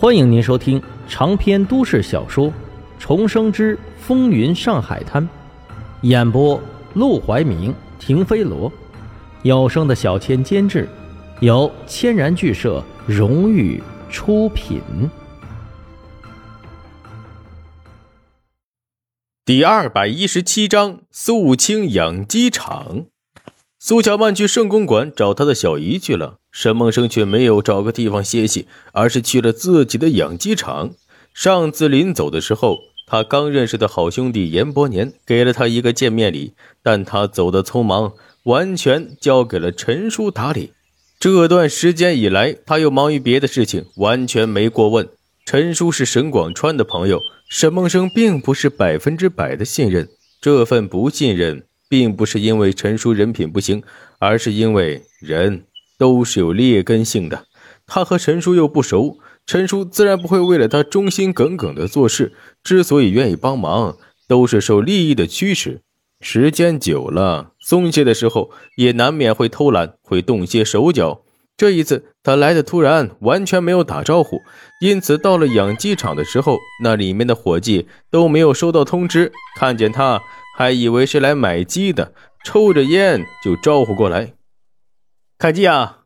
欢迎您收听长篇都市小说《重生之风云上海滩》，演播：陆怀明、停飞罗，有声的小千监制，由千然剧社荣誉出品。第二百一十七章：肃清养鸡场。苏小曼去圣公馆找她的小姨去了，沈梦生却没有找个地方歇息，而是去了自己的养鸡场。上次临走的时候，他刚认识的好兄弟严伯年给了他一个见面礼，但他走的匆忙，完全交给了陈叔打理。这段时间以来，他又忙于别的事情，完全没过问。陈叔是沈广川的朋友，沈梦生并不是百分之百的信任，这份不信任。并不是因为陈叔人品不行，而是因为人都是有劣根性的。他和陈叔又不熟，陈叔自然不会为了他忠心耿耿的做事。之所以愿意帮忙，都是受利益的驱使。时间久了，松懈的时候也难免会偷懒，会动些手脚。这一次他来的突然，完全没有打招呼，因此到了养鸡场的时候，那里面的伙计都没有收到通知，看见他。还以为是来买鸡的，抽着烟就招呼过来。看鸡啊！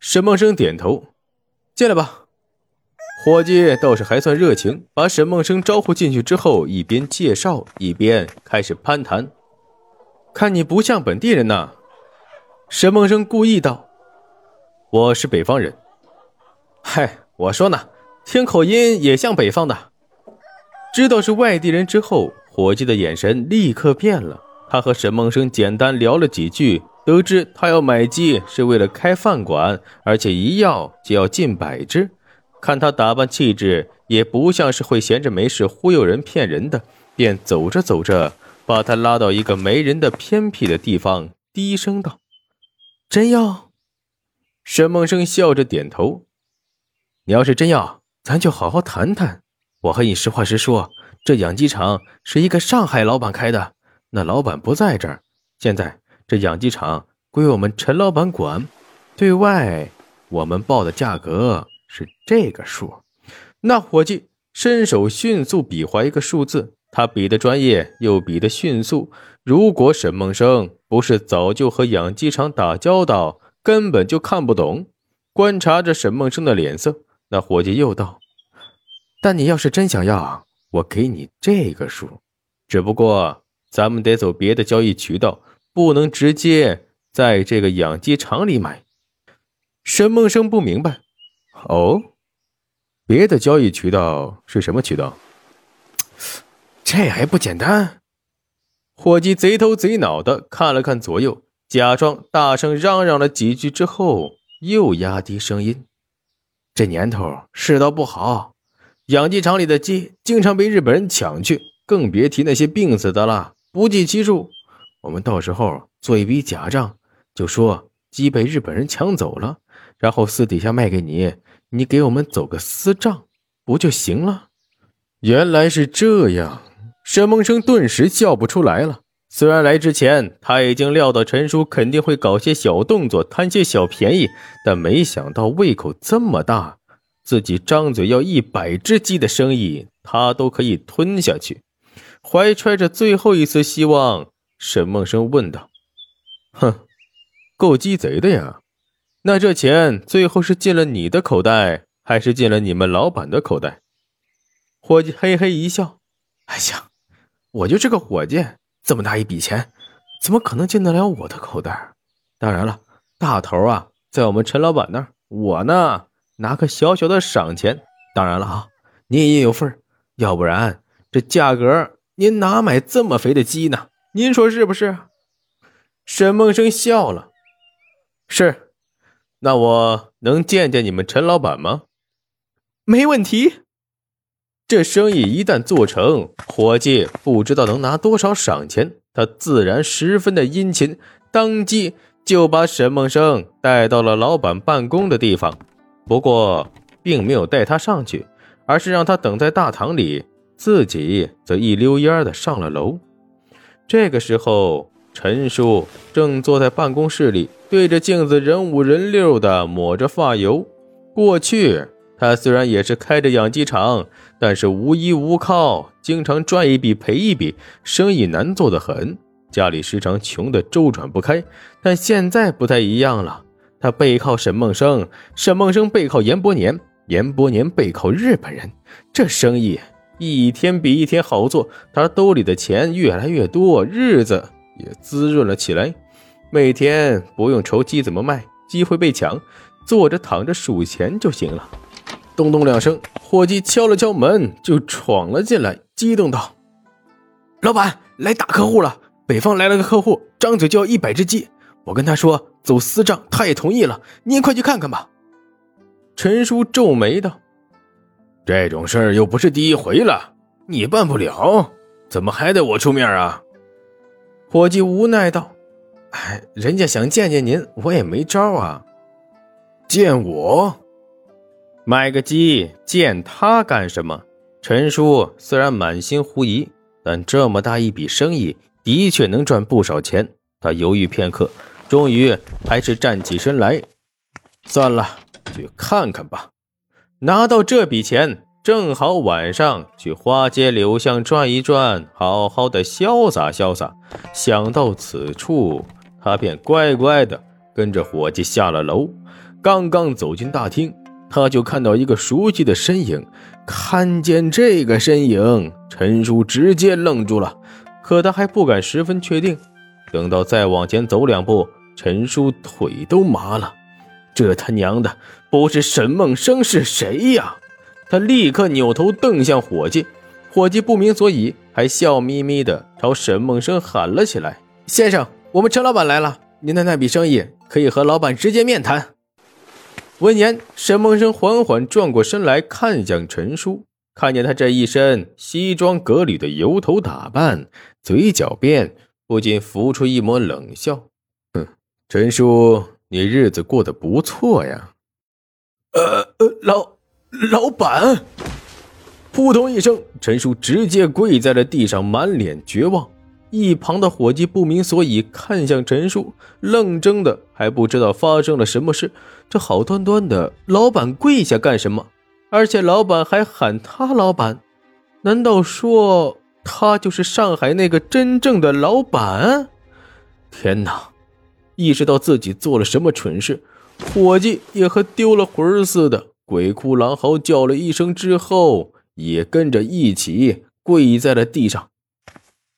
沈梦生点头，进来吧。伙计倒是还算热情，把沈梦生招呼进去之后，一边介绍一边开始攀谈。看你不像本地人呐，沈梦生故意道：“我是北方人。”嗨，我说呢，听口音也像北方的。知道是外地人之后。伙计的眼神立刻变了。他和沈梦生简单聊了几句，得知他要买鸡是为了开饭馆，而且一要就要近百只。看他打扮气质，也不像是会闲着没事忽悠人骗人的，便走着走着，把他拉到一个没人的偏僻的地方，低声道：“真要？”沈梦生笑着点头：“你要是真要，咱就好好谈谈。我和你实话实说。”这养鸡场是一个上海老板开的，那老板不在这儿。现在这养鸡场归我们陈老板管，对外我们报的价格是这个数。那伙计伸手迅速比划一个数字，他比的专业又比的迅速。如果沈梦生不是早就和养鸡场打交道，根本就看不懂。观察着沈梦生的脸色，那伙计又道：“但你要是真想要。”我给你这个数，只不过咱们得走别的交易渠道，不能直接在这个养鸡场里买。沈梦生不明白，哦，别的交易渠道是什么渠道？这还不简单？伙计贼头贼脑的看了看左右，假装大声嚷嚷了几句之后，又压低声音：“这年头世道不好。”养鸡场里的鸡经常被日本人抢去，更别提那些病死的了，不计其数。我们到时候做一笔假账，就说鸡被日本人抢走了，然后私底下卖给你，你给我们走个私账，不就行了？原来是这样，沈梦生顿时笑不出来了。虽然来之前他已经料到陈叔肯定会搞些小动作，贪些小便宜，但没想到胃口这么大。自己张嘴要一百只鸡的生意，他都可以吞下去。怀揣着最后一丝希望，沈梦生问道：“哼，够鸡贼的呀！那这钱最后是进了你的口袋，还是进了你们老板的口袋？”伙计嘿嘿一笑：“哎呀，我就是个伙计，这么大一笔钱，怎么可能进得了我的口袋？当然了，大头啊，在我们陈老板那儿，我呢？”拿个小小的赏钱，当然了啊，您也有份要不然这价格您哪买这么肥的鸡呢？您说是不是？沈梦生笑了，是，那我能见见你们陈老板吗？没问题。这生意一旦做成，伙计不知道能拿多少赏钱，他自然十分的殷勤，当即就把沈梦生带到了老板办公的地方。不过，并没有带他上去，而是让他等在大堂里，自己则一溜烟的上了楼。这个时候，陈叔正坐在办公室里，对着镜子人五人六的抹着发油。过去，他虽然也是开着养鸡场，但是无依无靠，经常赚一笔赔一笔，生意难做得很。家里时常穷得周转不开。但现在不太一样了，他背靠沈梦生，沈梦生背靠严伯年，严伯年背靠日本人，这生意一天比一天好做。他兜里的钱越来越多，日子也滋润了起来，每天不用愁鸡怎么卖，鸡会被抢，坐着躺着数钱就行了。咚咚两声，伙计敲了敲门，就闯了进来，激动道：“老板，来大客户了！北方来了个客户，张嘴就要一百只鸡。我跟他说走私账，他也同意了。您快去看看吧。”陈叔皱眉道：“这种事儿又不是第一回了，你办不了，怎么还得我出面啊？”伙计无奈道：“哎，人家想见见您，我也没招啊。见我？”买个鸡见他干什么？陈叔虽然满心狐疑，但这么大一笔生意的确能赚不少钱。他犹豫片刻，终于还是站起身来。算了，去看看吧。拿到这笔钱，正好晚上去花街柳巷转一转，好好的潇洒潇洒。想到此处，他便乖乖的跟着伙计下了楼。刚刚走进大厅。他就看到一个熟悉的身影，看见这个身影，陈叔直接愣住了，可他还不敢十分确定。等到再往前走两步，陈叔腿都麻了。这他娘的不是沈梦生是谁呀？他立刻扭头瞪向伙计，伙计不明所以，还笑眯眯的朝沈梦生喊了起来：“先生，我们陈老板来了，您的那笔生意可以和老板直接面谈。”闻言，沈梦生缓缓转过身来看向陈叔，看见他这一身西装革履的油头打扮，嘴角边不禁浮出一抹冷笑：“哼，陈叔，你日子过得不错呀。”“呃呃，老老板！”扑通一声，陈叔直接跪在了地上，满脸绝望。一旁的伙计不明所以，看向陈叔，愣怔的还不知道发生了什么事。这好端端的，老板跪下干什么？而且老板还喊他老板，难道说他就是上海那个真正的老板？天哪！意识到自己做了什么蠢事，伙计也和丢了魂似的，鬼哭狼嚎叫了一声之后，也跟着一起跪在了地上。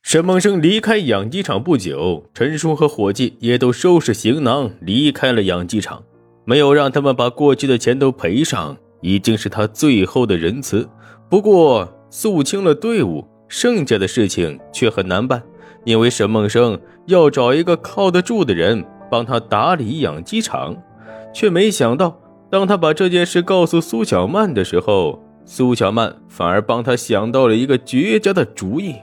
沈梦生离开养鸡场不久，陈叔和伙计也都收拾行囊离开了养鸡场，没有让他们把过去的钱都赔上，已经是他最后的仁慈。不过肃清了队伍，剩下的事情却很难办，因为沈梦生要找一个靠得住的人帮他打理养鸡场，却没想到，当他把这件事告诉苏小曼的时候，苏小曼反而帮他想到了一个绝佳的主意。